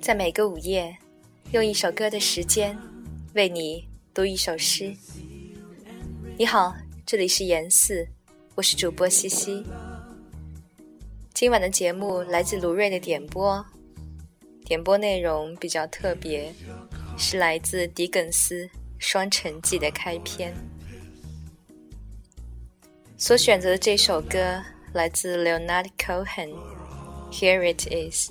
在每个午夜，用一首歌的时间，为你读一首诗。你好，这里是严四，我是主播西西。今晚的节目来自卢瑞的点播，点播内容比较特别，是来自狄更斯《双城记》的开篇。所选择的这首歌来自 Leonard Cohen，Here It Is。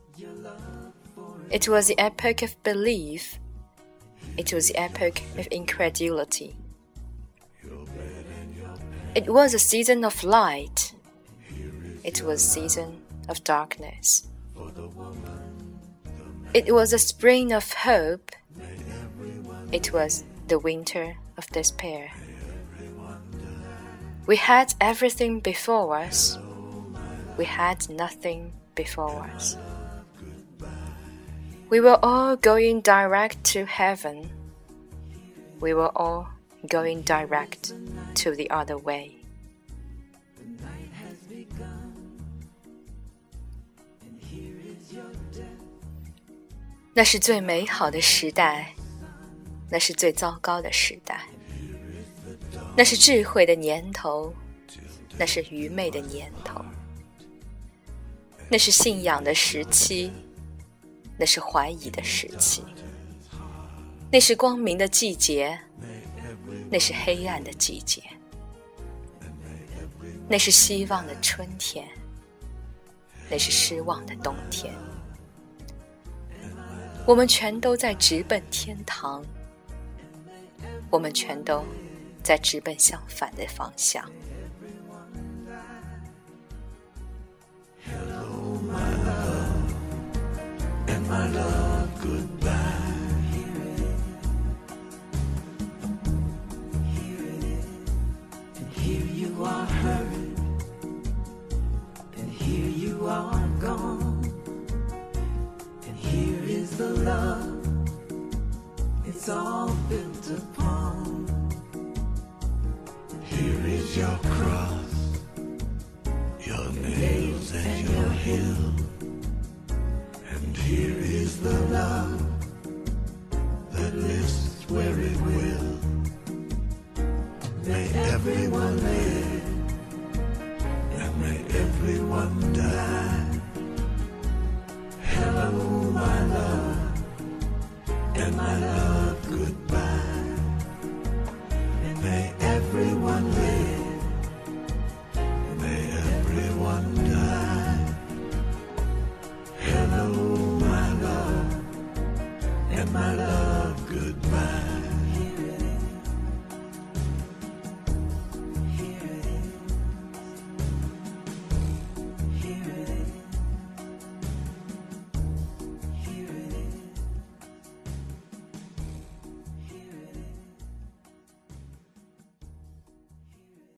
It was the epoch of belief. It was the epoch of incredulity. It was a season of light. It was a season of darkness. It was a spring of hope. It was the winter of despair. We had everything before us. We had nothing before us. We were all going direct to heaven. We were all going direct to the other way. 那是最美好的时代，那是最糟糕的时代。那是智慧的年头，那是愚昧的年头。那是信仰的时期，那是怀疑的时期。那是光明的季节。那是黑暗的季节，那是希望的春天，那是失望的冬天。我们全都在直奔天堂，我们全都在直奔相反的方向。your cross, your nails and your heel. And here is the love that lives where it will. May everyone live, and may everyone and my love goodbye.